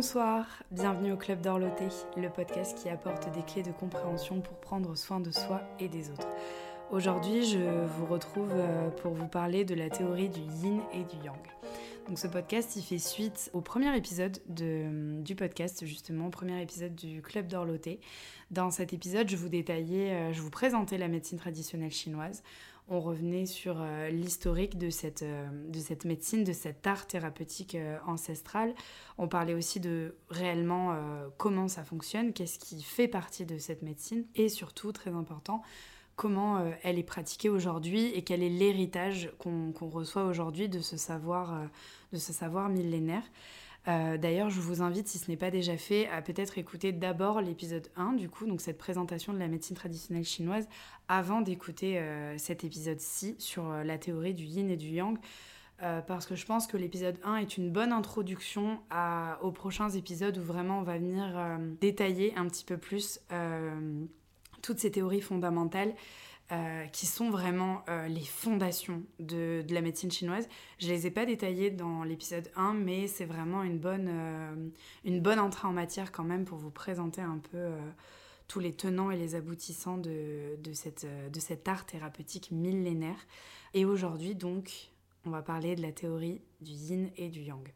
Bonsoir, bienvenue au Club d'Orloté, le podcast qui apporte des clés de compréhension pour prendre soin de soi et des autres. Aujourd'hui, je vous retrouve euh, pour vous parler de la théorie du yin et du yang. Donc ce podcast, il fait suite au premier épisode de, du podcast, justement, au premier épisode du Club d'Orloté. Dans cet épisode, je vous détaillais, euh, je vous présentais la médecine traditionnelle chinoise on revenait sur euh, l'historique de cette, euh, de cette médecine, de cet art thérapeutique euh, ancestral. On parlait aussi de réellement comment ça fonctionne, qu'est-ce qui fait partie de cette médecine et surtout, très important, comment elle est pratiquée aujourd'hui et quel est l'héritage qu'on reçoit aujourd'hui de ce savoir millénaire. Euh, d'ailleurs, je vous invite, si ce n'est pas déjà fait, à peut-être écouter d'abord l'épisode 1, du coup, donc cette présentation de la médecine traditionnelle chinoise, avant d'écouter euh, cet épisode-ci sur euh, la théorie du yin et du yang. parce que je pense que l'épisode 1 est une bonne introduction aux prochains épisodes où vraiment on va venir détailler un petit peu plus toutes ces théories fondamentales euh, qui sont vraiment euh, les fondations de, la médecine chinoise. Je les ai pas détaillées dans l'épisode 1, mais c'est vraiment une bonne, euh, une bonne entrée en matière quand même pour vous présenter un peu tous les tenants et les aboutissants de, de, cette, de cet art thérapeutique millénaire. Et aujourd'hui, donc, on va parler de la théorie du yin et du yang.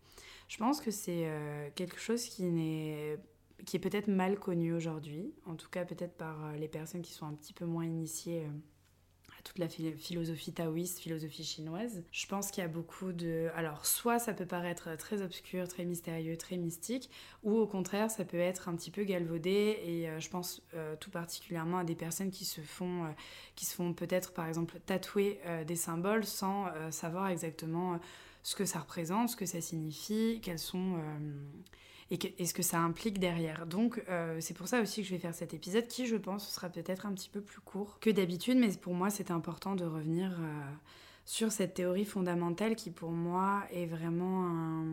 Je pense que c'est quelque chose qui n'est qui est peut-être mal connu aujourd'hui, en tout cas peut-être par euh, les personnes qui sont un petit peu moins initiées euh, à toute la philosophie taoïste, philosophie chinoise. Je pense qu'il y a beaucoup de... Alors soit ça peut paraître très obscur, très mystérieux, très mystique, ou au contraire ça peut être un petit peu galvaudé, et euh, je pense tout particulièrement à des personnes qui se font, font peut-être par exemple tatouer des symboles sans savoir exactement ce que ça représente, ce que ça signifie, quels sont et, ce que ça implique derrière. Donc euh, c'est pour ça aussi que je vais faire cet épisode qui, je pense, sera peut-être un petit peu plus court que d'habitude, mais pour moi c'est important de revenir euh, sur cette théorie fondamentale qui pour moi est vraiment un...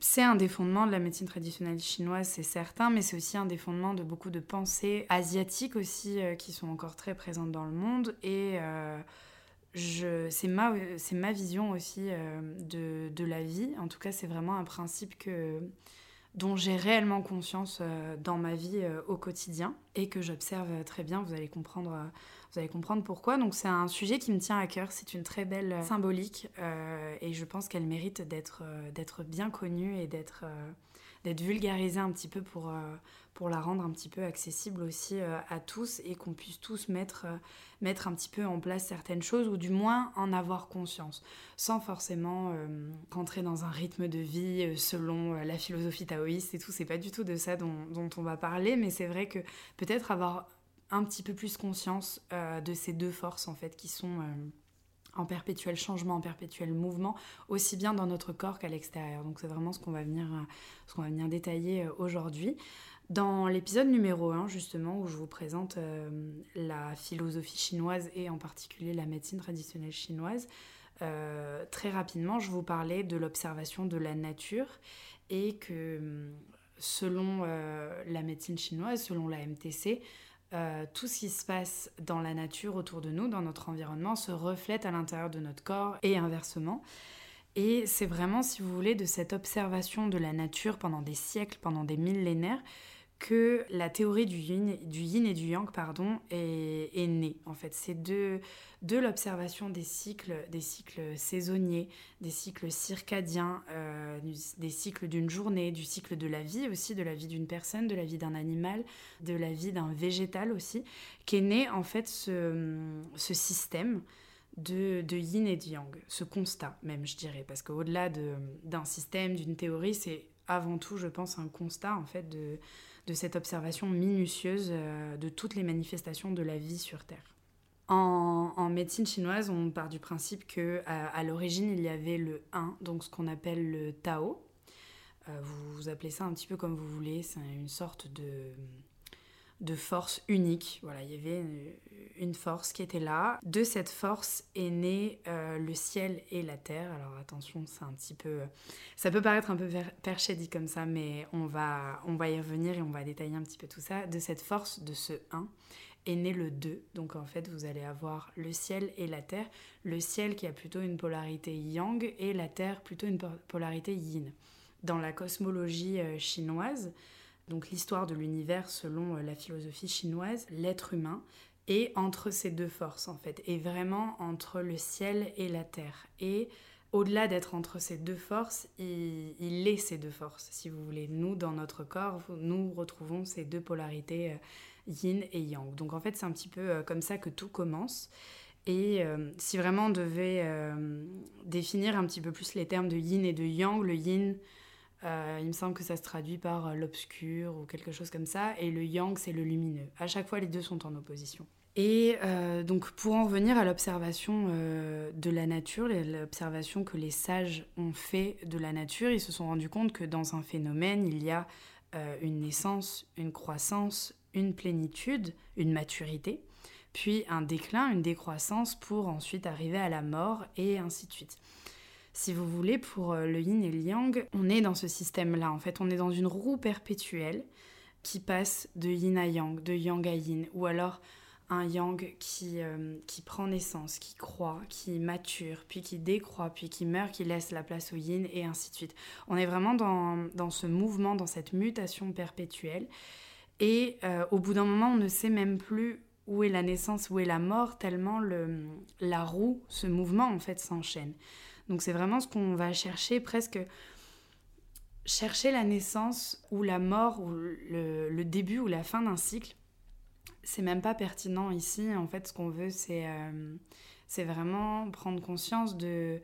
C'est un des fondements de la médecine traditionnelle chinoise, c'est certain, mais c'est aussi un des fondements de beaucoup de pensées asiatiques aussi euh, qui sont encore très présentes dans le monde et... c'est ma, ma vision aussi de, la vie. En tout cas, c'est vraiment un principe que, dont j'ai réellement conscience euh, dans ma vie euh, au quotidien et que j'observe euh, très bien. Vous allez comprendre, vous allez comprendre pourquoi. Donc c'est un sujet qui me tient à cœur. C'est une très belle symbolique et je pense qu'elle mérite d'être d'être bien connue et d'être d'être vulgarisée un petit peu pour pour la rendre un petit peu accessible aussi euh, à tous et qu'on puisse tous mettre, euh, mettre un petit peu en place certaines choses ou du moins en avoir conscience sans forcément euh, rentrer dans un rythme de vie selon la philosophie taoïste et tout. C'est pas du tout de ça dont, dont on va parler, mais c'est vrai que peut-être avoir un petit peu plus conscience de ces deux forces en fait qui sont en perpétuel changement, en perpétuel mouvement, aussi bien dans notre corps qu'à l'extérieur. Donc c'est vraiment ce qu'on va venir, qu'on va venir détailler aujourd'hui. Dans l'épisode numéro 1, justement, où je vous présente euh, la philosophie chinoise et en particulier la médecine traditionnelle chinoise, euh, très rapidement, je vous parlais de l'observation de la nature et que selon euh, la médecine chinoise, selon la MTC, tout ce qui se passe dans la nature autour de nous, dans notre environnement, se reflète à l'intérieur de notre corps et inversement. Et c'est vraiment, si vous voulez, de cette observation de la nature pendant des siècles, pendant des millénaires, que la théorie du yin, et du yang pardon, est, née. En fait, c'est de, l'observation des cycles, des cycles saisonniers, des cycles circadiens, euh, des cycles d'une journée, du cycle de la vie aussi, de la vie d'une personne, de la vie d'un animal, de la vie d'un végétal aussi, qu'est né en fait ce, système de, de, yin et de yang, ce constat même, je dirais, parce qu'au-delà d'un système, d'une théorie, c'est avant tout, je pense, un constat en fait de de cette observation minutieuse euh, de toutes les manifestations de la vie sur Terre. En, médecine chinoise, on part du principe que à, l'origine il y avait le 1, donc ce qu'on appelle le Tao. Euh, vous, vous appelez ça un petit peu comme vous voulez, c'est une sorte de de force unique. Voilà, il y avait une force qui était là. De cette force est né euh, le ciel et la terre. Alors attention, c'est un petit peu, ça peut paraître un peu perché dit comme ça, mais on va, on va y revenir et on va détailler un petit peu tout ça. De cette force, de ce 1, est né le 2. Donc en fait, vous allez avoir le ciel et la terre. Le ciel qui a plutôt une polarité yang et la terre plutôt une polarité yin. dans la cosmologie euh, chinoise, donc l'histoire de l'univers selon la philosophie chinoise, l'être humain est entre ces deux forces en fait, et vraiment entre le ciel et la terre. Et au-delà d'être entre ces deux forces, il, est ces deux forces, si vous voulez. Nous, dans notre corps, nous retrouvons ces deux polarités yin et yang. Donc en fait, c'est un petit peu comme ça que tout commence. Et euh, si vraiment on devait euh, définir un petit peu plus les termes de yin et de yang, le yin, euh, il me semble que ça se traduit par l'obscur ou quelque chose comme ça, et le yang, c'est le lumineux. À chaque fois, les deux sont en opposition. Et donc, pour en revenir à l'observation de la nature, l'observation que les sages ont fait de la nature, ils se sont rendus compte que dans un phénomène, il y a une naissance, une croissance, une plénitude, une maturité puis un déclin, une décroissance pour ensuite arriver à la mort et ainsi de suite. Si vous voulez, pour euh, le yin et le yang, on est dans ce système-là. En fait, on est dans une roue perpétuelle qui passe de yin à yang, de yang à yin, ou alors un yang qui, euh, qui prend naissance, qui croît, qui mature, puis qui décroît, puis qui meurt, qui laisse la place au yin, et ainsi de suite. On est vraiment dans, dans ce mouvement, dans cette mutation perpétuelle. Et euh, au bout d'un moment, on ne sait même plus où est la naissance, où est la mort, tellement le, la roue, ce mouvement en fait s'enchaîne. Donc c'est vraiment ce qu'on va chercher presque chercher la naissance ou la mort ou le, début ou la fin d'un cycle. C'est même pas pertinent ici. En fait, ce qu'on veut, c'est euh, c'est vraiment prendre conscience de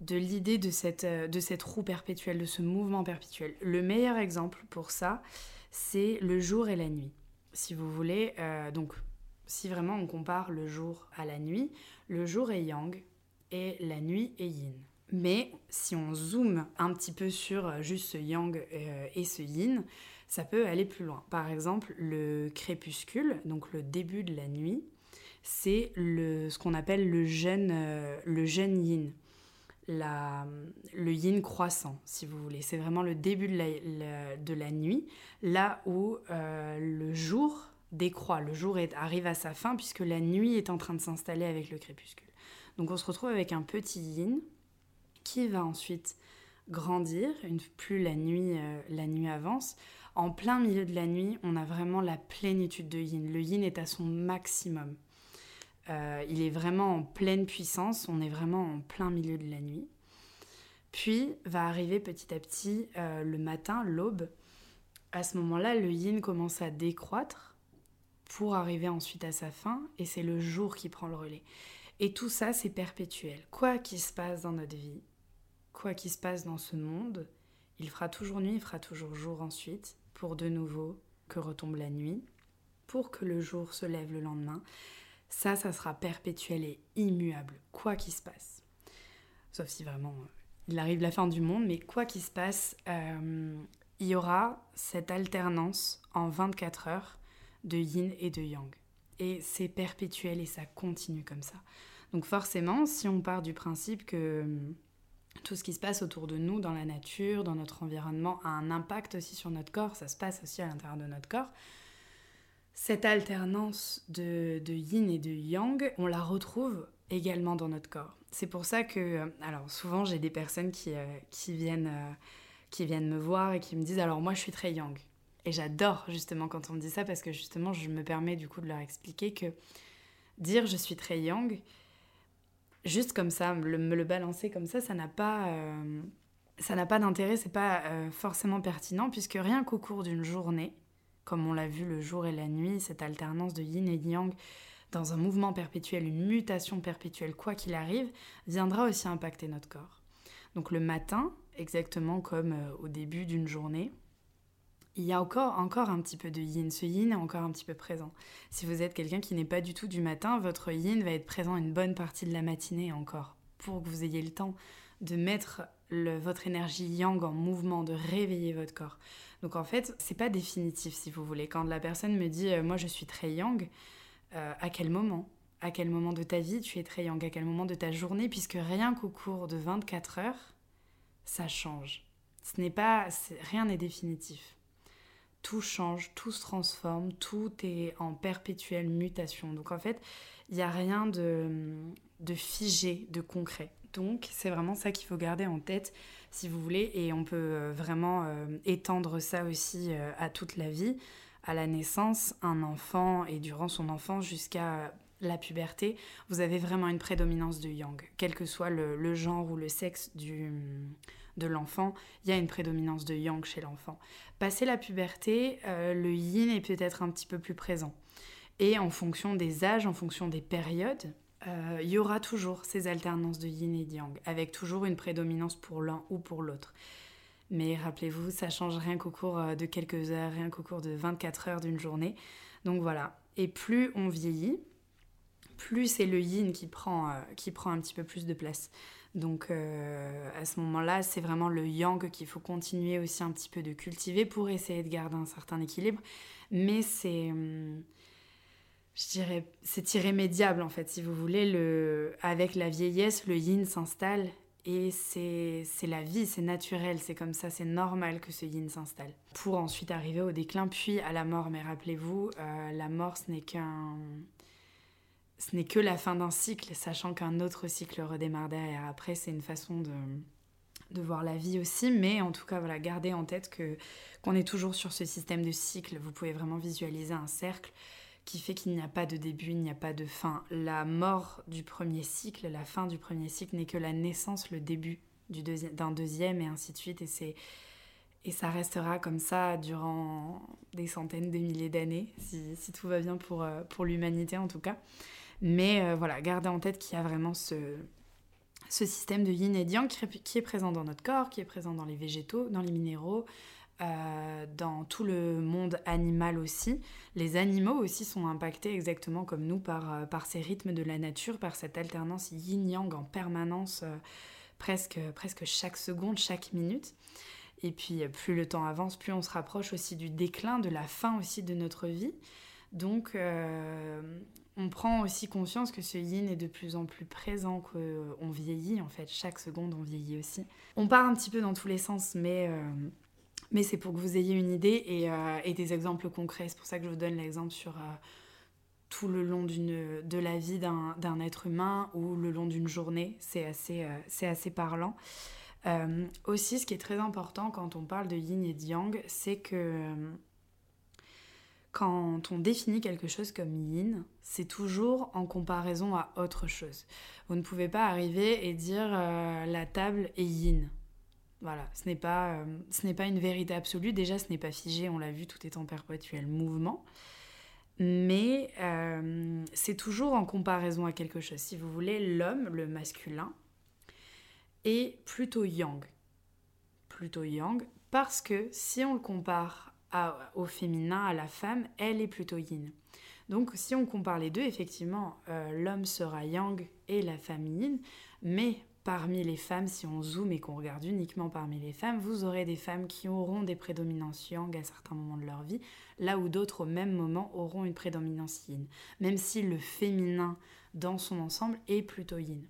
de l'idée de cette, de cette roue perpétuelle, de ce mouvement perpétuel. Le meilleur exemple pour ça, c'est le jour et la nuit si vous voulez. Euh, donc, si vraiment on compare le jour à la nuit, le jour est yang et la nuit est yin. Mais si on zoome un petit peu sur euh, juste ce yang euh, et ce yin, ça peut aller plus loin. Par exemple, le crépuscule, donc le début de la nuit, c'est ce qu'on appelle le jeune, le jeune yin. La, le yin croissant, si vous voulez. C'est vraiment le début de la, nuit, là où euh, le jour décroît, le jour arrive à sa fin, puisque la nuit est en train de s'installer avec le crépuscule. Donc on se retrouve avec un petit yin qui va ensuite grandir, plus la nuit, euh, la nuit avance. En plein milieu de la nuit, on a vraiment la plénitude de yin. Le yin est à son maximum. Euh, il est vraiment en pleine puissance, on est vraiment en plein milieu de la nuit. Puis va arriver petit à petit euh, le matin, l'aube. À ce moment-là, le yin commence à décroître pour arriver ensuite à sa fin, et c'est le jour qui prend le relais. Et tout ça, c'est perpétuel. Quoi qu'il se passe dans notre vie, quoi qu'il se passe dans ce monde, il fera toujours nuit, il fera toujours jour ensuite, pour de nouveau que retombe la nuit, pour que le jour se lève le lendemain. Ça, ça sera perpétuel et immuable, quoi qu'il se passe. Sauf si vraiment euh, il arrive la fin du monde, mais quoi qu'il se passe, euh, il y aura cette alternance en 24 heures de yin et de yang. Et c'est perpétuel et ça continue comme ça. Donc forcément, si on part du principe que euh, tout ce qui se passe autour de nous, dans la nature, dans notre environnement, a un impact aussi sur notre corps, ça se passe aussi à l'intérieur de notre corps, cette alternance de, yin et de yang, on la retrouve également dans notre corps. C'est pour ça que, euh, alors souvent j'ai des personnes qui, euh, viennent, euh, qui viennent me voir et qui me disent alors moi je suis très yang. Et j'adore justement quand on me dit ça parce que justement je me permets du coup de leur expliquer que dire je suis très yang, juste comme ça, me le balancer comme ça, ça n'a pas, ça n'a pas d'intérêt, c'est pas forcément pertinent puisque rien qu'au cours d'une journée, comme on l'a vu le jour et la nuit, cette alternance de yin et yang dans un mouvement perpétuel, une mutation perpétuelle, quoi qu'il arrive, viendra aussi impacter notre corps. Donc le matin, exactement comme euh, au début d'une journée, il y a encore, encore un petit peu de yin. Ce yin est encore un petit peu présent. Si vous êtes quelqu'un qui n'est pas du tout du matin, votre yin va être présent une bonne partie de la matinée encore, pour que vous ayez le temps de mettre votre énergie yang en mouvement, de réveiller votre corps. Donc en fait, c'est pas définitif si vous voulez. Quand la personne me dit euh, moi je suis très yang, euh, à quel moment? À quel moment de ta vie tu es très yang? À quel moment de ta journée? Puisque rien qu'au cours de 24 heures, ça change. Ce n'est pas rien n'est définitif. Tout change, tout se transforme, tout est en perpétuelle mutation. Donc en fait, il n'y a rien de, de figé, de concret. Donc c'est vraiment ça qu'il faut garder en tête si vous voulez et on peut euh, vraiment euh, étendre ça aussi euh, à toute la vie, à la naissance, un enfant et durant son enfance jusqu'à la puberté, vous avez vraiment une prédominance de yang. Quel que soit le, genre ou le sexe du, de l'enfant, il y a une prédominance de yang chez l'enfant. Passé la puberté, le yin est peut-être un petit peu plus présent. Et en fonction des âges, en fonction des périodes, euh, il y aura toujours ces alternances de yin et de yang, avec toujours une prédominance pour l'un ou pour l'autre. Mais rappelez-vous, ça change rien qu'au cours euh, de quelques heures, rien qu'au cours de 24 heures d'une journée. Donc voilà. Et plus on vieillit, plus c'est le yin qui prend, euh, qui prend un petit peu plus de place. Donc à ce moment-là, c'est vraiment le yang qu'il faut continuer aussi un petit peu de cultiver pour essayer de garder un certain équilibre. Mais c'est... Hum, je dirais, c'est irrémédiable en fait, si vous voulez. Le, avec la vieillesse, le yin s'installe et c'est la vie, c'est naturel, c'est comme ça, c'est normal que ce yin s'installe. Pour ensuite arriver au déclin, puis à la mort. Mais rappelez-vous, euh, la mort, ce n'est qu'un. Ce n'est que la fin d'un cycle, sachant qu'un autre cycle redémarre derrière. Après, c'est une façon de, de voir la vie aussi, mais en tout cas, voilà, gardez en tête que qu'on est toujours sur ce système de cycle. Vous pouvez vraiment visualiser un cercle qui fait qu'il n'y a pas de début, il n'y a pas de fin. La mort du premier cycle, la fin du premier cycle n'est que la naissance, le début d'un deuxième et ainsi de suite. Et, et ça restera comme ça durant des centaines de milliers d'années, si, si, tout va bien pour, euh, pour l'humanité en tout cas. Mais euh, voilà, gardez en tête qu'il y a vraiment ce, système de yin et yang qui est présent dans notre corps, qui est présent dans les végétaux, dans les minéraux, euh, dans tout le monde animal aussi. Les animaux aussi sont impactés exactement comme nous par, euh, ces rythmes de la nature, par cette alternance yin-yang en permanence, presque, presque chaque seconde, chaque minute. Et puis plus le temps avance, plus on se rapproche aussi du déclin, de la fin aussi de notre vie. Donc on prend aussi conscience que ce yin est de plus en plus présent, qu'on vieillit en fait, chaque seconde on vieillit aussi. On part un petit peu dans tous les sens, mais mais c'est pour que vous ayez une idée euh, et, des exemples concrets. C'est pour ça que je vous donne l'exemple sur euh, tout le long de la vie d'un être humain ou le long d'une journée. C'est assez, euh, assez parlant. aussi, ce qui est très important quand on parle de yin et de yang, c'est que quand on définit quelque chose comme yin, c'est toujours en comparaison à autre chose. Vous ne pouvez pas arriver et dire la table est yin. Voilà, ce n'est pas, euh, pas une vérité absolue. Déjà, ce n'est pas figé, on l'a vu, tout est en perpétuel mouvement. Mais euh, c'est toujours en comparaison à quelque chose. Si vous voulez, l'homme, le masculin, est plutôt yang. Plutôt yang, parce que si on le compare au féminin, à la femme, elle est plutôt yin. Donc si on compare les deux, effectivement, euh, l'homme sera yang et la femme yin, mais parmi les femmes, si on zoome et qu'on regarde uniquement parmi les femmes, vous aurez des femmes qui auront des prédominances yang à certains moments de leur vie, là où d'autres au même moment auront une prédominance yin, même si le féminin dans son ensemble est plutôt yin.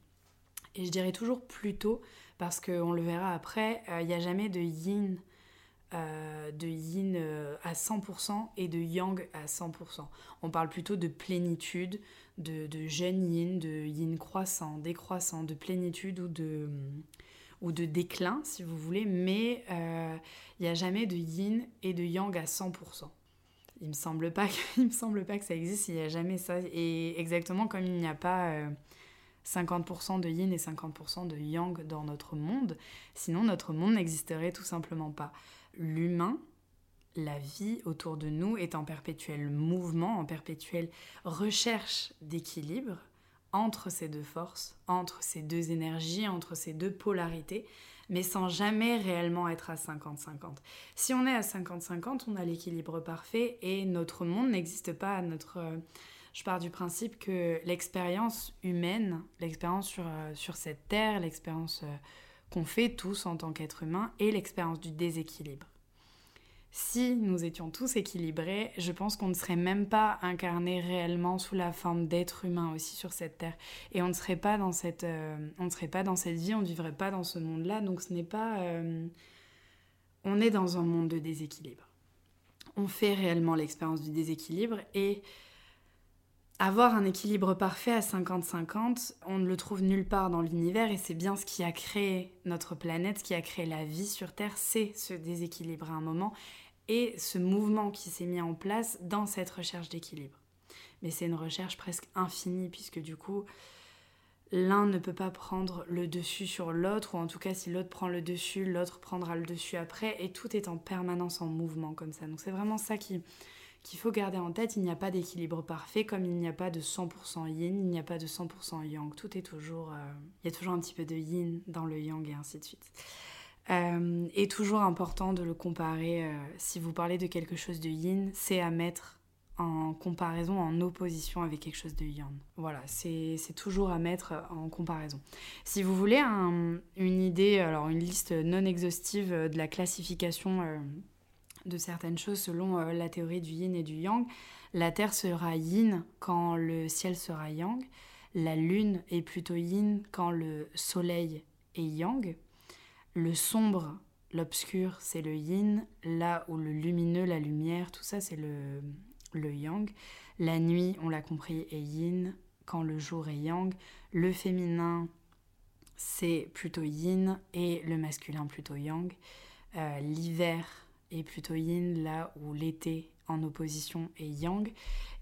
Et je dirais toujours plutôt, parce qu'on le verra après, euh, il n'y a jamais de yin euh, de yin euh, à 100% et de yang à 100%. On parle plutôt de plénitude, de, de jeune yin, de yin croissant, décroissant, de plénitude ou de, ou de déclin, si vous voulez, mais euh, il n'y a jamais de yin et de yang à 100%. Il me semble pas que, me semble pas que ça existe, il n'y a jamais ça. Et exactement comme il n'y a pas 50% de yin et 50% de yang dans notre monde, sinon notre monde n'existerait tout simplement pas l'humain, la vie autour de nous est en perpétuel mouvement, en perpétuelle recherche d'équilibre entre ces deux forces, entre ces deux énergies, entre ces deux polarités, mais sans jamais réellement être à 50-50. Si on est à 50-50, on a l'équilibre parfait et notre monde n'existe pas. Notre, je pars du principe que l'expérience humaine, l'expérience sur, euh, sur cette terre, l'expérience euh, qu'on fait tous en tant qu'être humain et l'expérience du déséquilibre. Si nous étions tous équilibrés, je pense qu'on ne serait même pas incarné réellement sous la forme d'être humain aussi sur cette terre. Et on ne serait pas dans cette, euh, on ne serait pas dans cette vie, on ne vivrait pas dans ce monde-là. Donc ce n'est pas... Euh, on est dans un monde de déséquilibre. On fait réellement l'expérience du déséquilibre et Avoir un équilibre parfait à 50-50, on ne le trouve nulle part dans l'univers et c'est bien ce qui a créé notre planète, ce qui a créé la vie sur Terre, c'est ce déséquilibre à un moment et ce mouvement qui s'est mis en place dans cette recherche d'équilibre. Mais c'est une recherche presque infinie puisque du coup, l'un ne peut pas prendre le dessus sur l'autre, ou en tout cas si l'autre prend le dessus, l'autre prendra le dessus après, et tout est en permanence en mouvement comme ça. Donc c'est vraiment ça qui, qu'il faut garder en tête, il n'y a pas d'équilibre parfait, comme il n'y a pas de 100% yin, il n'y a pas de 100% yang. Tout est toujours... Euh, il y a toujours un petit peu de yin dans le yang et ainsi de suite. Euh, et toujours important de le comparer, euh, si vous parlez de quelque chose de yin, c'est à mettre en comparaison, en opposition avec quelque chose de yang. Voilà, c'est toujours à mettre en comparaison. Si vous voulez une idée, alors une liste non exhaustive de la classification de certaines choses selon euh, la théorie du yin et du yang. La Terre sera yin quand le ciel sera yang. La Lune est plutôt yin quand le Soleil est yang. Le sombre, l'obscur, c'est le yin. Là où le lumineux, la lumière, tout ça, c'est le, le yang. La nuit, on l'a compris, est yin quand le jour est yang. Le féminin, c'est plutôt yin et le masculin plutôt yang. Euh, l'hiver, et plutôt yin, là où l'été en opposition est yang.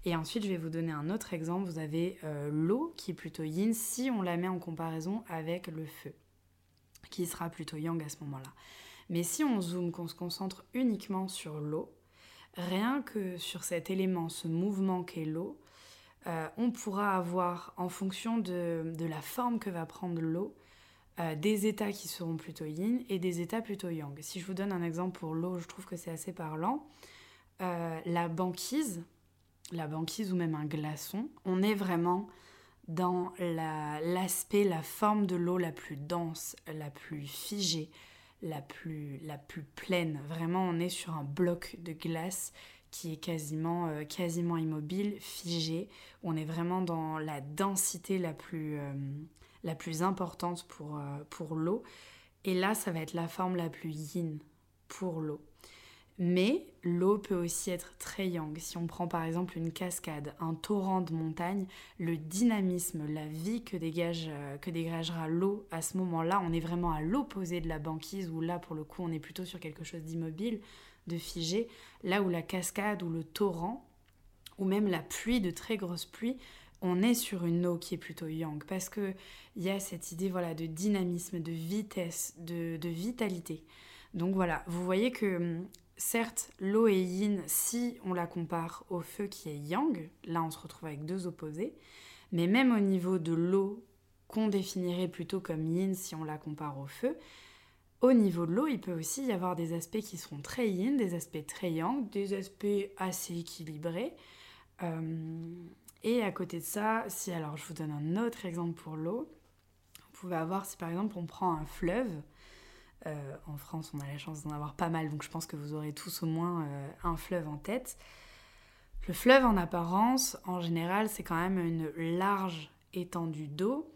Et ensuite, je vais vous donner un autre exemple. Vous avez euh, l'eau qui est plutôt yin si on la met en comparaison avec le feu, qui sera plutôt yang à ce moment-là. Mais si on zoome, qu'on se concentre uniquement sur l'eau, rien que sur cet élément, ce mouvement qu'est l'eau, euh, on pourra avoir, en fonction de la forme que va prendre l'eau, euh, des états qui seront plutôt yin et des états plutôt yang. Si je vous donne un exemple pour l'eau, je trouve que c'est assez parlant. Euh, la banquise, la banquise ou même un glaçon, on est vraiment dans l'aspect, la, forme de l'eau la plus dense, la plus figée, la plus, la plus pleine. Vraiment, on est sur un bloc de glace qui est quasiment, euh, quasiment immobile, figé. On est vraiment dans la densité la plus, la plus importante pour, euh, pour l'eau. Et là, ça va être la forme la plus yin pour l'eau. Mais l'eau peut aussi être très yang. Si on prend par exemple une cascade, un torrent de montagne, le dynamisme, la vie que, dégage, euh, que dégagera l'eau à ce moment-là, on est vraiment à l'opposé de la banquise où là pour le coup on est plutôt sur quelque chose d'immobile, de figé. Là où la cascade ou le torrent, ou même la pluie, de très grosses pluies, on est sur une eau qui est plutôt yang parce que il y a cette idée voilà de dynamisme, de vitesse, de, vitalité. Donc voilà, vous voyez que hum, certes l'eau est yin si on la compare au feu qui est yang, là on se retrouve avec deux opposés, mais même au niveau de l'eau qu'on définirait plutôt comme yin si on la compare au feu, au niveau de l'eau, il peut aussi y avoir des aspects qui seront très yin, des aspects très yang, des aspects assez équilibrés. Euh, et à côté de ça, si alors je vous donne un autre exemple pour l'eau, vous pouvez avoir si par exemple on prend un fleuve, euh, en France on a la chance d'en avoir pas mal, donc je pense que vous aurez tous au moins euh, un fleuve en tête. Le fleuve en apparence, en général, c'est quand même une large étendue d'eau,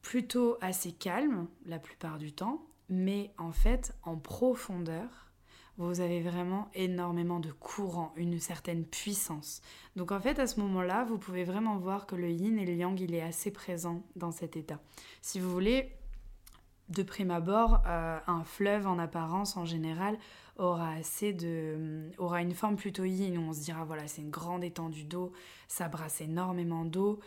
plutôt assez calme la plupart du temps, mais en fait en profondeur, vous avez vraiment énormément de courant, une certaine puissance. Donc en fait, à ce moment-là, vous pouvez vraiment voir que le yin et le yang, il est assez présent dans cet état. Si vous voulez, de prime abord, euh, un fleuve en apparence, en général, aura assez de aura une forme plutôt yin où on se dira voilà c'est une grande étendue d'eau ça brasse énormément d'eau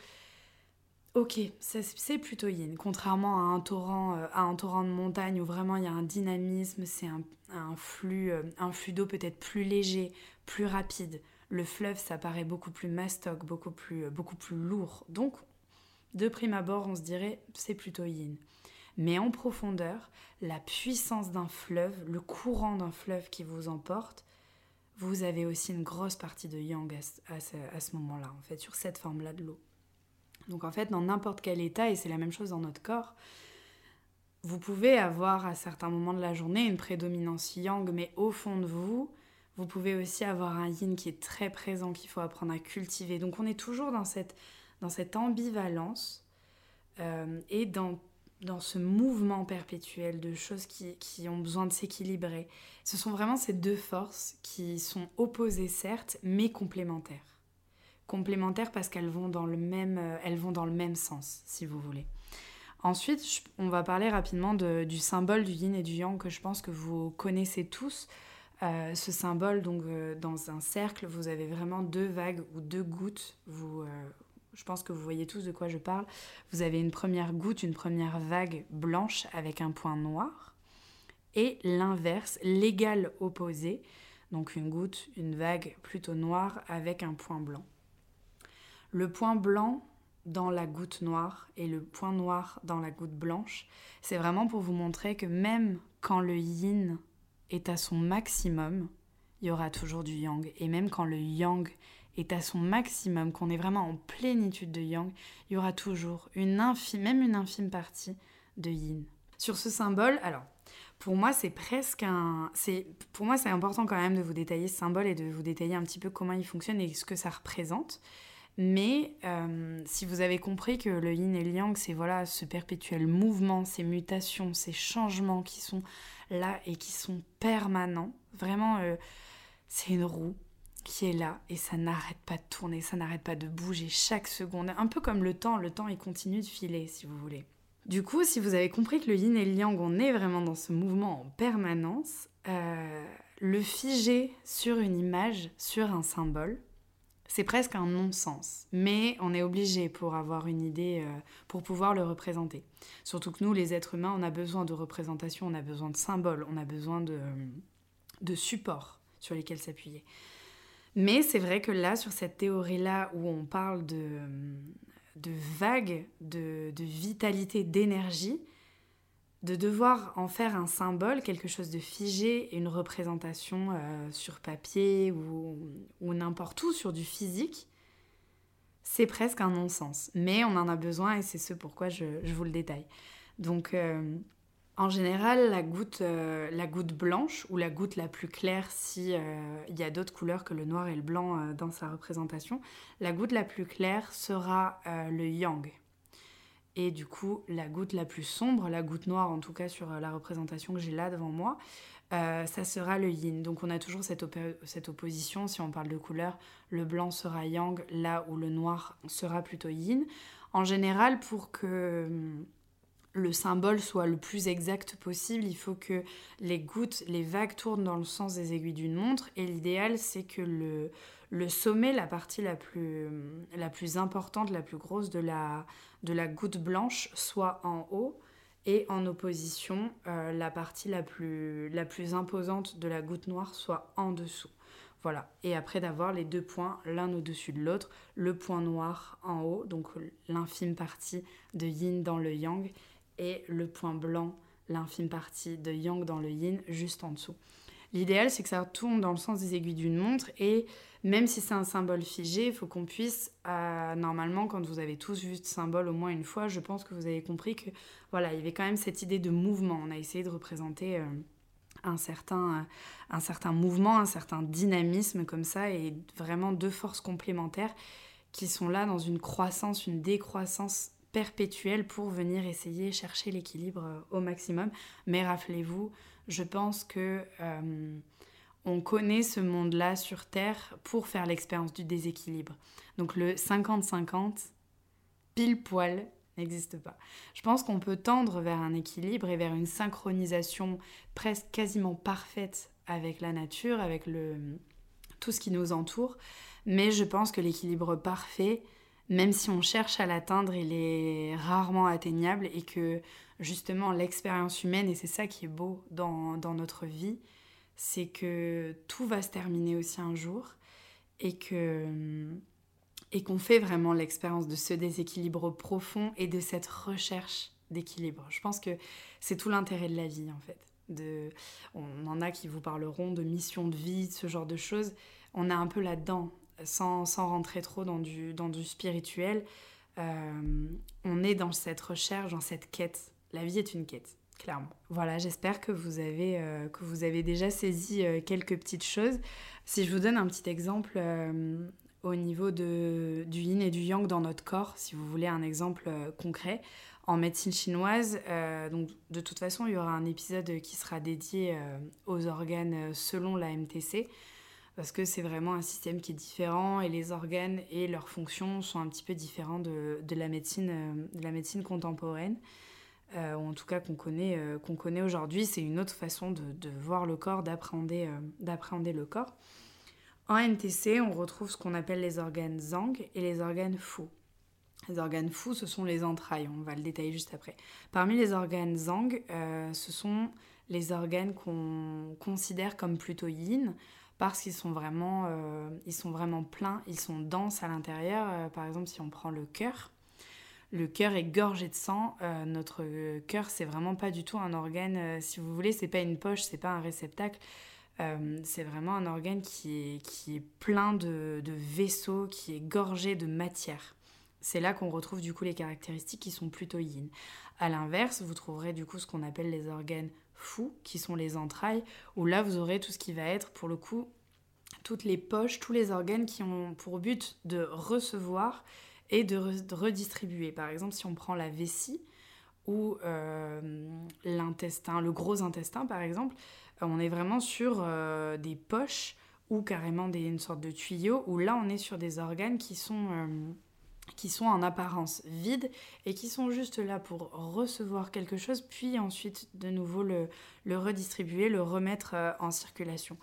Ok, c'est plutôt yin. Contrairement à un torrent, euh, à un torrent de montagne où vraiment il y a un dynamisme, c'est un, flux, euh, un flux d'eau peut-être plus léger, plus rapide. Le fleuve, ça paraît beaucoup plus mastoc, beaucoup plus, euh, beaucoup plus lourd. Donc, de prime abord, on se dirait c'est plutôt yin. Mais en profondeur, la puissance d'un fleuve, le courant d'un fleuve qui vous emporte, vous avez aussi une grosse partie de yang à ce moment-là, en fait, sur cette forme-là de l'eau. Donc en fait, dans n'importe quel état, et c'est la même chose dans notre corps, vous pouvez avoir à certains moments de la journée une prédominance yang, mais au fond de vous, vous pouvez aussi avoir un yin qui est très présent, qu'il faut apprendre à cultiver. Donc on est toujours dans cette, dans cette ambivalence euh, et dans, dans ce mouvement perpétuel de choses qui, qui ont besoin de s'équilibrer. Ce sont vraiment ces deux forces qui sont opposées certes, mais complémentaires. Complémentaires parce qu'elles vont dans le même, euh, elles vont dans le même sens, si vous voulez. Ensuite, on va parler rapidement du symbole du yin et du yang que je pense que vous connaissez tous. Euh, ce symbole, donc euh, dans un cercle, vous avez vraiment deux vagues ou deux gouttes. Vous, je pense que vous voyez tous de quoi je parle. Vous avez une première goutte, une première vague blanche avec un point noir. Et l'inverse, l'égal opposé, donc une goutte, une vague plutôt noire avec un point blanc. Le point blanc dans la goutte noire et le point noir dans la goutte blanche, c'est vraiment pour vous montrer que même quand le yin est à son maximum, il y aura toujours du yang. Et même quand le yang est à son maximum, qu'on est vraiment en plénitude de yang, il y aura toujours une infime, même une infime partie de yin. Sur ce symbole, alors, pour moi, c'est presque un. C'est, pour moi, c'est important quand même de vous détailler ce symbole et de vous détailler un petit peu comment il fonctionne et ce que ça représente. Mais euh, si vous avez compris que le yin et le yang, c'est voilà ce perpétuel mouvement, ces mutations, ces changements qui sont là et qui sont permanents, vraiment, euh, c'est une roue qui est là et ça n'arrête pas de tourner, ça n'arrête pas de bouger chaque seconde. Un peu comme le temps, le temps il continue de filer si vous voulez. Du coup, si vous avez compris que le yin et le yang, on est vraiment dans ce mouvement en permanence, euh, le figer sur une image, sur un symbole, c'est presque un non-sens, mais on est obligé pour avoir une idée, euh, pour pouvoir le représenter. Surtout que nous, les êtres humains, on a besoin de représentation, on a besoin de symboles, on a besoin de, de supports sur lesquels s'appuyer. Mais c'est vrai que là, sur cette théorie-là, où on parle de, de vagues, de, de vitalité, d'énergie, de devoir en faire un symbole, quelque chose de figé, une représentation euh, sur papier ou, n'importe où, sur du physique, c'est presque un non-sens. Mais on en a besoin et c'est ce pourquoi je, vous le détaille. Donc, euh, en général, la goutte, euh, la goutte blanche ou la goutte la plus claire, si il y a d'autres couleurs que le noir et le blanc dans sa représentation, la goutte la plus claire sera le yang. Et du coup, la goutte la plus sombre, la goutte noire en tout cas sur euh, la représentation que j'ai là devant moi, euh, ça sera le yin. Donc on a toujours cette, cette, opposition, si on parle de couleur, le blanc sera yang, là où le noir sera plutôt yin. En général, pour que hum, le symbole soit le plus exact possible, il faut que les gouttes, les vagues tournent dans le sens des aiguilles d'une montre. Et l'idéal, c'est que le, sommet, la partie la plus, importante, la plus grosse de la, goutte blanche, soit en haut et en opposition, euh, la partie la plus imposante de la goutte noire soit en dessous. Voilà. Et après d'avoir les deux points l'un au-dessus de l'autre, le point noir en haut, donc l'infime partie de yin dans le yang, et le point blanc, l'infime partie de yang dans le yin, juste en dessous. L'idéal, c'est que ça tourne dans le sens des aiguilles d'une montre et même si c'est un symbole figé, il faut qu'on puisse, euh, normalement, quand vous avez tous vu ce symbole au moins une fois, je pense que vous avez compris que voilà, il y avait quand même cette idée de mouvement. On a essayé de représenter euh, un, certain, euh, un certain mouvement, un certain dynamisme comme ça et vraiment deux forces complémentaires qui sont là dans une croissance, une décroissance perpétuelle pour venir essayer chercher l'équilibre au maximum. Mais rappelez-vous, je pense que euh, on connaît ce monde-là sur Terre pour faire l'expérience du déséquilibre. Donc le 50-50, pile poil, n'existe pas. Je pense qu'on peut tendre vers un équilibre et vers une synchronisation presque quasiment parfaite avec la nature, avec le, tout ce qui nous entoure. Mais je pense que l'équilibre parfait, même si on cherche à l'atteindre, il est rarement atteignable et que justement l'expérience humaine, et c'est ça qui est beau dans, notre vie, c'est que tout va se terminer aussi un jour et que et qu'on fait vraiment l'expérience de ce déséquilibre profond et de cette recherche d'équilibre. Je pense que c'est tout l'intérêt de la vie en fait. De, on en a qui vous parleront de mission de vie, ce genre de choses. On est un peu là-dedans, sans, rentrer trop dans du, spirituel. Euh, on est dans cette recherche, dans cette quête la vie est une quête, clairement. Voilà, j'espère que, vous avez, euh, déjà saisi euh, quelques petites choses. Si je vous donne un petit exemple au niveau du yin et du yang dans notre corps, si vous voulez un exemple concret, en médecine chinoise, donc de toute façon, il y aura un épisode qui sera dédié aux organes selon la MTC. Parce que c'est vraiment un système qui est différent et les organes et leurs fonctions sont un petit peu différents de, la, médecine, de la médecine contemporaine. ou en tout cas qu'on connaît, qu'on connaît aujourd'hui. C'est une autre façon de, de voir le corps, d'appréhender, d'appréhender le corps. En NTC, on retrouve ce qu'on appelle les organes Zang et les organes Fu. Les organes Fu, ce sont les entrailles, on va le détailler juste après. Parmi les organes Zang, euh, ce sont les organes qu'on considère comme plutôt yin parce qu'ils sont vraiment, euh, ils sont vraiment pleins, ils sont denses à l'intérieur. Euh, par exemple, si on prend le cœur, le cœur est gorgé de sang. notre cœur, c'est vraiment pas du tout un organe. si vous voulez, c'est pas une poche, c'est pas un réceptacle. Euh, c'est vraiment un organe qui est, plein de, vaisseaux, qui est gorgé de matière. C'est là qu'on retrouve du coup les caractéristiques qui sont plutôt yin. À l'inverse, vous trouverez du coup ce qu'on appelle les organes fous, qui sont les entrailles, où là vous aurez tout ce qui va être pour le coup toutes les poches, tous les organes qui ont pour but de recevoir et de, redistribuer. Par exemple, si on prend la vessie ou euh, l'intestin, le gros intestin par exemple, euh, on est vraiment sur euh, des poches ou carrément des, une sorte de tuyau, où là on est sur des organes qui sont, qui sont en apparence vides et qui sont juste là pour recevoir quelque chose, puis ensuite de nouveau le, redistribuer, le remettre en circulation.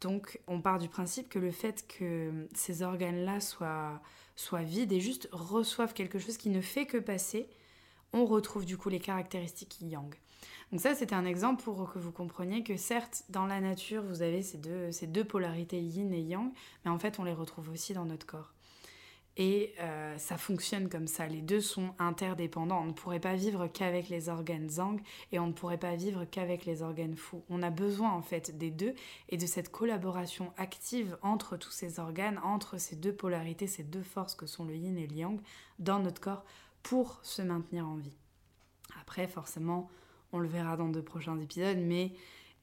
Donc on part du principe que le fait que ces organes-là soient, vides et juste reçoivent quelque chose qui ne fait que passer, on retrouve du coup les caractéristiques yang. Donc ça, c'était un exemple pour que vous compreniez que certes, dans la nature, vous avez ces deux polarités yin et yang, mais en fait, on les retrouve aussi dans notre corps. Et euh, ça fonctionne comme ça, les deux sont interdépendants. On ne pourrait pas vivre qu'avec les organes zang et on ne pourrait pas vivre qu'avec les organes fou. On a besoin en fait des deux et de cette collaboration active entre tous ces organes, entre ces deux polarités, ces deux forces que sont le yin et le yang dans notre corps pour se maintenir en vie. Après, forcément, on le verra dans de prochains épisodes, mais,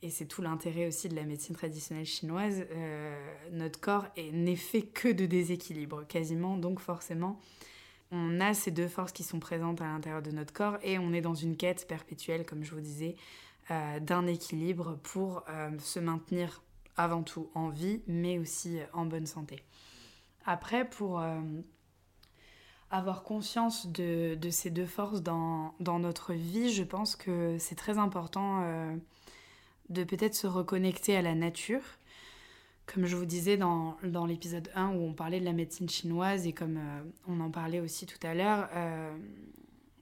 et c'est tout l'intérêt aussi de la médecine traditionnelle chinoise, euh, notre corps n'est fait que de déséquilibre, quasiment, donc forcément, on a ces deux forces qui sont présentes à l'intérieur de notre corps et on est dans une quête perpétuelle, comme je vous disais, euh, d'un équilibre pour euh, se maintenir avant tout en vie, mais aussi en bonne santé. Après, pour avoir conscience de, ces deux forces dans, notre vie, je pense que c'est très important de peut-être se reconnecter à la nature. Comme je vous disais dans, l'épisode 1 où on parlait de la médecine chinoise et comme euh, on en parlait aussi tout à l'heure, euh,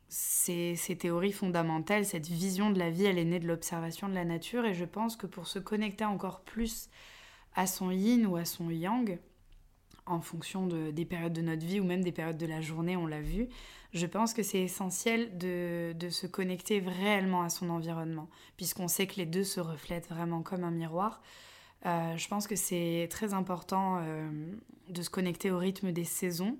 ces, théories fondamentales, cette vision de la vie, elle est née de l'observation de la nature et je pense que pour se connecter encore plus à son yin ou à son yang, en fonction de, des périodes de notre vie ou même des périodes de la journée, on l'a vu. Je pense que c'est essentiel de, se connecter réellement à son environnement, puisqu'on sait que les deux se reflètent vraiment comme un miroir. Euh, je pense que c'est très important euh, de se connecter au rythme des saisons,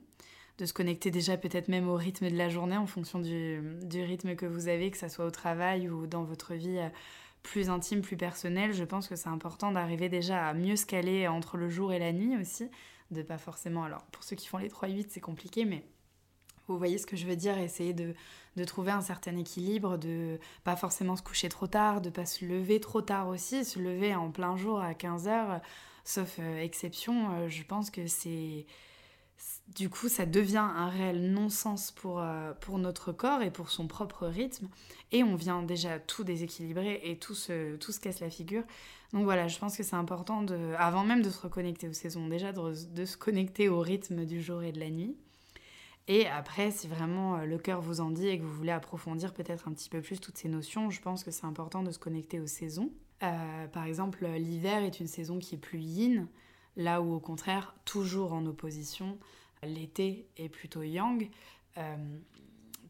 de se connecter déjà peut-être même au rythme de la journée en fonction du, rythme que vous avez, que ce soit au travail ou dans votre vie euh, plus intime, plus personnelle. Je pense que c'est important d'arriver déjà à mieux se caler entre le jour et la nuit aussi, de pas forcément. Alors, pour ceux qui font les 3-8, c'est compliqué, mais vous voyez ce que je veux dire, essayer de, trouver un certain équilibre, de pas forcément se coucher trop tard, de pas se lever trop tard aussi, se lever en plein jour à 15h, sauf euh, exception, euh, je pense que c'est du coup, ça devient un réel non-sens pour, euh, pour notre corps et pour son propre rythme. Et on vient déjà tout déséquilibrer et tout se, tout se casse la figure. Donc voilà, je pense que c'est important, de, avant même de se reconnecter aux saisons, déjà de, se connecter au rythme du jour et de la nuit. Et après, si vraiment euh, le cœur vous en dit et que vous voulez approfondir peut-être un petit peu plus toutes ces notions, je pense que c'est important de se connecter aux saisons. Euh, par exemple, l'hiver est une saison qui est plus yin, là où au contraire, toujours en opposition, l'été est plutôt yang. Euh,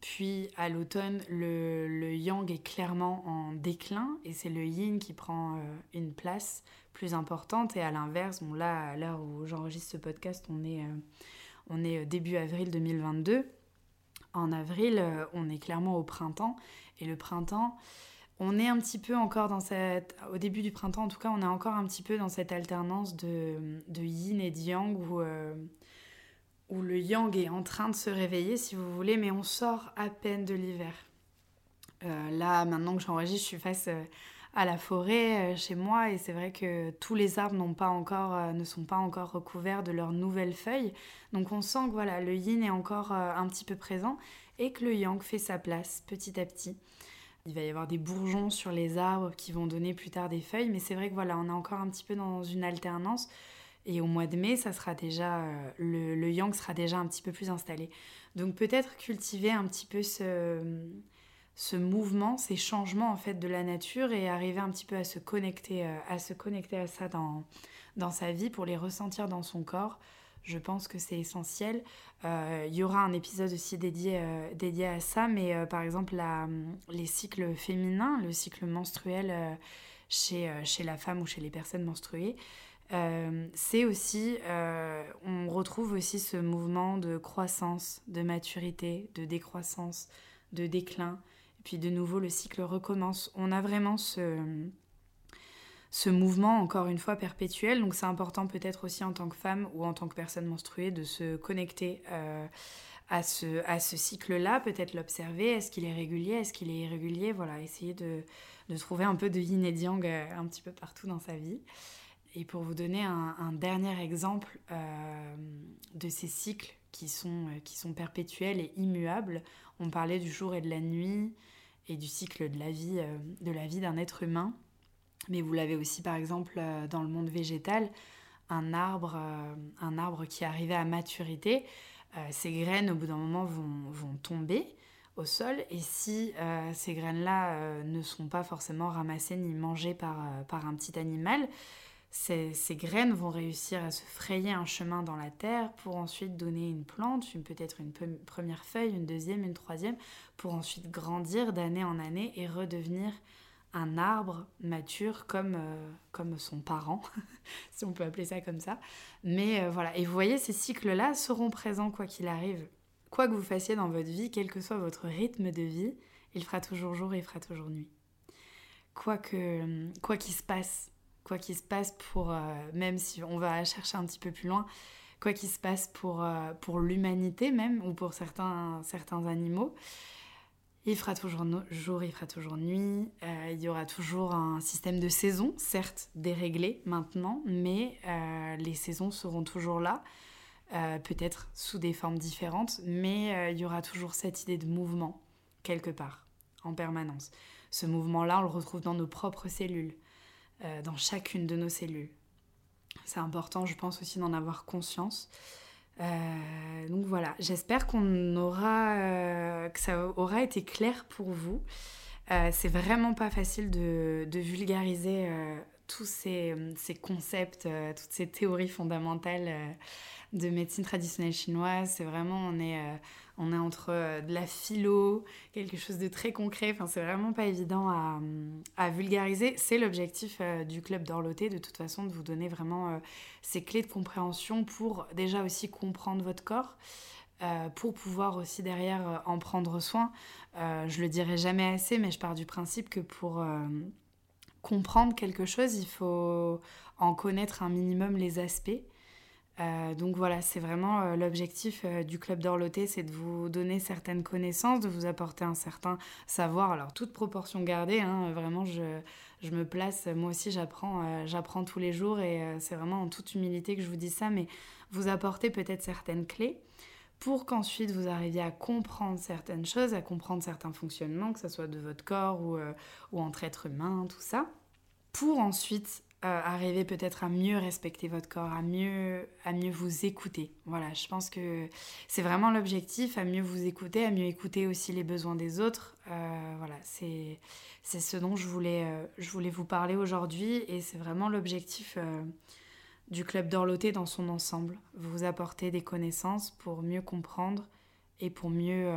puis à l'automne, le, yang est clairement en déclin et c'est le yin qui prend euh, une place plus importante. Et à l'inverse, bon là, à l'heure où j'enregistre ce podcast, on est, euh, on début avril 2022. En avril, on est clairement au printemps. Et le printemps, on est un petit peu encore dans cette... Au début du printemps, en tout cas, on est encore un petit peu dans cette alternance de, de yin et de yang où où le yang est en train de se réveiller, si vous voulez, mais on sort à peine de l'hiver. Euh, là, maintenant que j'enregistre, je suis face euh, à la forêt chez moi et c'est vrai que tous les arbres pas encore, ne sont pas encore recouverts de leurs nouvelles feuilles. Donc on sent que voilà, le yin est encore un petit peu présent et que le yang fait sa place petit à petit. Il va y avoir des bourgeons sur les arbres qui vont donner plus tard des feuilles, mais c'est vrai que voilà, on est encore un petit peu dans une alternance. Et au mois de mai, ça sera déjà euh, le, yang sera déjà un petit peu plus installé. Donc peut-être cultiver un petit peu ce, ce mouvement, ces changements en fait de la nature et arriver un petit peu à se connecter euh, à se connecter à ça dans dans sa vie pour les ressentir dans son corps je pense que c'est essentiel. Euh, il y aura un épisode aussi dédié, dédié à ça, mais par exemple la, les cycles féminins, le cycle menstruel chez, chez la femme ou chez les personnes menstruées, c'est aussi, on retrouve aussi ce mouvement de croissance, de maturité, de décroissance, de déclin. Et puis de nouveau, le cycle recommence. On a vraiment ce ce mouvement, encore une fois, perpétuel. Donc c'est important peut-être aussi en tant que femme ou en tant que personne menstruée de se connecter euh, à ce, à ce cycle-là, peut-être l'observer. Est-ce qu'il est régulier? Est-ce qu'il est irrégulier? Voilà, essayer de, de, trouver un peu de yin et yang euh, un petit peu partout dans sa vie. Et pour vous donner un, dernier exemple euh, de ces cycles qui sont, qui sont perpétuels et immuables, on parlait du jour et de la nuit et du cycle de la vie, de la vie d'un être humain. Mais vous l'avez aussi par exemple euh, dans le monde végétal, un arbre, euh, un arbre qui arrivait à maturité, euh, ses graines au bout d'un moment vont, vont, tomber au sol et si ces graines-là ne sont pas forcément ramassées ni mangées par, par un petit animal, ces, graines vont réussir à se frayer un chemin dans la terre pour ensuite donner une plante, peut-être une première feuille, une deuxième, une troisième, pour ensuite grandir d'année en année et redevenir un arbre mature comme, euh, comme son parent, si on peut appeler ça comme ça. Mais euh, voilà, et vous voyez, ces cycles-là seront présents quoi qu'il arrive. Quoi que vous fassiez dans votre vie, quel que soit votre rythme de vie, il fera toujours jour et il fera toujours nuit. Quoi que quoi qu'il se passe, quoi qu'il se passe pour, euh, même si on va chercher un petit peu plus loin, quoi qu'il se passe pour, pour l'humanité même, ou pour certains, certains animaux, il fera toujours jour, il fera toujours nuit. Euh, il y aura toujours un système de saison, certes déréglé maintenant, mais euh, les saisons seront toujours là, euh, peut-être sous des formes différentes, mais il y aura toujours cette idée de mouvement quelque part, en permanence. Ce mouvement-là, on le retrouve dans nos propres cellules, dans chacune de nos cellules. C'est important, je pense aussi d'en avoir conscience. Euh, donc voilà, j'espère qu'on aura, euh, que ça aura été clair pour vous. Euh, c'est vraiment pas facile de, vulgariser tous ces concepts, toutes ces théories fondamentales de médecine traditionnelle chinoise. C'est vraiment, on est on est entre euh, de la philo, quelque chose de très concret. Enfin, c'est vraiment pas évident à, vulgariser. C'est l'objectif euh, du club d'Orloté, de toute façon, de vous donner vraiment euh, ces clés de compréhension pour déjà aussi comprendre votre corps. pour pouvoir aussi derrière en prendre soin. je le dirai jamais assez, mais je pars du principe que pour comprendre quelque chose, il faut en connaître un minimum les aspects. Euh, donc voilà, c'est vraiment euh, l'objectif euh, du club d'Orloté, c'est de vous donner certaines connaissances, de vous apporter un certain savoir. Alors toute proportion gardée, hein, vraiment je, me place, moi aussi j'apprends, j'apprends tous les jours et c'est vraiment en toute humilité que je vous dis ça, mais vous apporter peut-être certaines clés pour qu'ensuite vous arriviez à comprendre certaines choses, à comprendre certains fonctionnements, que ce soit de votre corps ou, ou entre êtres humains, tout ça, pour ensuite arriver peut-être à mieux respecter votre corps, à mieux, à mieux vous écouter. Voilà, je pense que c'est vraiment l'objectif, à mieux vous écouter, à mieux écouter aussi les besoins des autres. Euh, voilà, c'est, ce dont je voulais, euh, je voulais vous parler aujourd'hui et c'est vraiment l'objectif euh, du club d'Orloté dans son ensemble. Vous apporter des connaissances pour mieux comprendre et pour mieux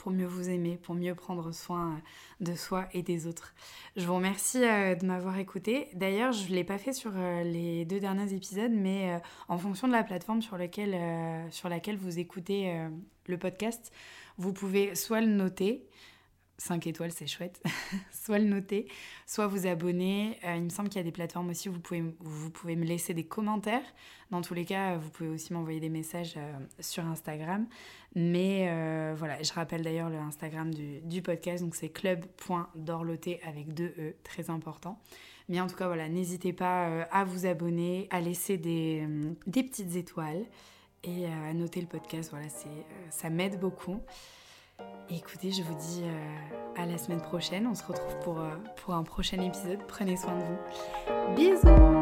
pour mieux vous aimer, pour mieux prendre soin euh, de soi et des autres. Je vous remercie euh, de m'avoir écouté. D'ailleurs, je ne l'ai pas fait sur euh, les deux derniers épisodes, mais en fonction de la plateforme sur, laquelle, sur laquelle vous écoutez le podcast, vous pouvez soit le noter, 5 étoiles, c'est chouette. soit le noter, soit vous abonner. Euh, il me semble qu'il y a des plateformes aussi où vous pouvez, me laisser des commentaires. Dans tous les cas, vous pouvez aussi m'envoyer des messages euh, sur Instagram. Mais euh, voilà, je rappelle d'ailleurs le Instagram du, du podcast, donc c'est club.dorloté avec deux E, très important. Mais en tout cas, voilà, n'hésitez pas à vous abonner, à laisser des, des petites étoiles et à noter le podcast. Voilà, ça m'aide beaucoup écoutez, je vous dis euh, à la semaine prochaine. On se retrouve pour, euh, pour un prochain épisode. Prenez soin de vous. Bisous